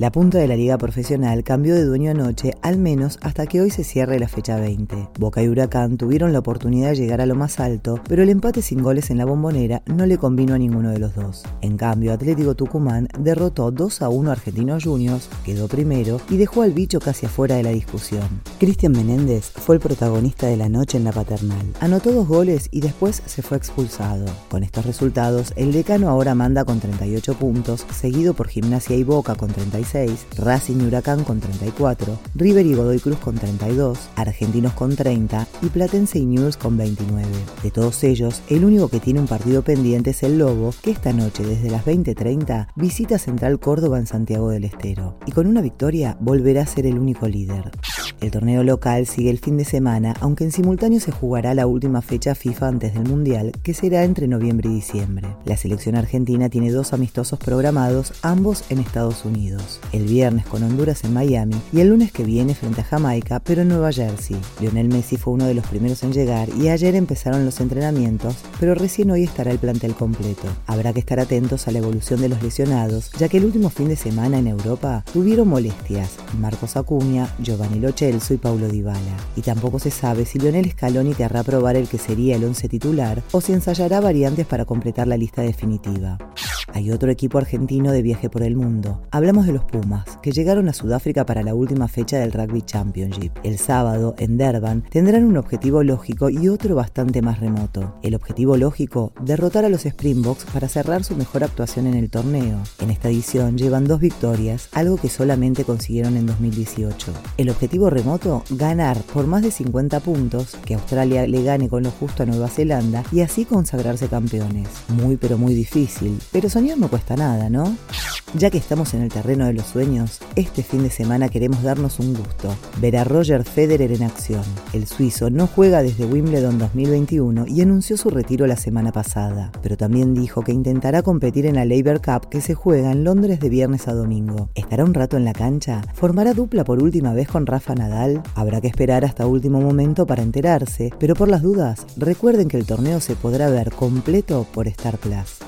La punta de la liga profesional cambió de dueño anoche, al menos hasta que hoy se cierre la fecha 20. Boca y Huracán tuvieron la oportunidad de llegar a lo más alto, pero el empate sin goles en la bombonera no le convino a ninguno de los dos. En cambio, Atlético Tucumán derrotó 2 a 1 a Argentinos Juniors, quedó primero y dejó al bicho casi afuera de la discusión. Cristian Menéndez fue el protagonista de la noche en la paternal. Anotó dos goles y después se fue expulsado. Con estos resultados, el decano ahora manda con 38 puntos, seguido por Gimnasia y Boca con 36 Racing y Huracán con 34, River y Godoy Cruz con 32, Argentinos con 30 y Platense y News con 29. De todos ellos, el único que tiene un partido pendiente es el Lobo, que esta noche desde las 20.30 visita Central Córdoba en Santiago del Estero. Y con una victoria volverá a ser el único líder. El torneo local sigue el fin de semana, aunque en simultáneo se jugará la última fecha FIFA antes del Mundial, que será entre noviembre y diciembre. La selección argentina tiene dos amistosos programados, ambos en Estados Unidos el viernes con Honduras en Miami y el lunes que viene frente a Jamaica, pero en Nueva Jersey. Lionel Messi fue uno de los primeros en llegar y ayer empezaron los entrenamientos, pero recién hoy estará el plantel completo. Habrá que estar atentos a la evolución de los lesionados, ya que el último fin de semana en Europa tuvieron molestias Marcos Acuña, Giovanni Lo Celso y Paulo Dybala. Y tampoco se sabe si Lionel Scaloni querrá probar el que sería el once titular o si ensayará variantes para completar la lista definitiva. Hay otro equipo argentino de viaje por el mundo. Hablamos de los Pumas, que llegaron a Sudáfrica para la última fecha del Rugby Championship. El sábado, en Durban, tendrán un objetivo lógico y otro bastante más remoto. El objetivo lógico, derrotar a los Springboks para cerrar su mejor actuación en el torneo. En esta edición llevan dos victorias, algo que solamente consiguieron en 2018. El objetivo remoto, ganar por más de 50 puntos, que Australia le gane con lo justo a Nueva Zelanda y así consagrarse campeones. Muy pero muy difícil, pero son no cuesta nada, ¿no? Ya que estamos en el terreno de los sueños, este fin de semana queremos darnos un gusto, ver a Roger Federer en acción. El suizo no juega desde Wimbledon 2021 y anunció su retiro la semana pasada, pero también dijo que intentará competir en la Labour Cup que se juega en Londres de viernes a domingo. ¿Estará un rato en la cancha? ¿Formará dupla por última vez con Rafa Nadal? Habrá que esperar hasta último momento para enterarse, pero por las dudas, recuerden que el torneo se podrá ver completo por Star Plus.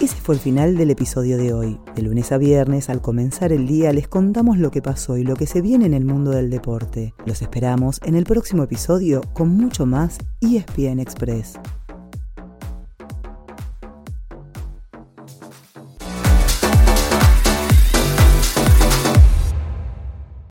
Ese fue el final del episodio de hoy. De viernes, al comenzar el día, les contamos lo que pasó y lo que se viene en el mundo del deporte. Los esperamos en el próximo episodio con mucho más ESPN Express.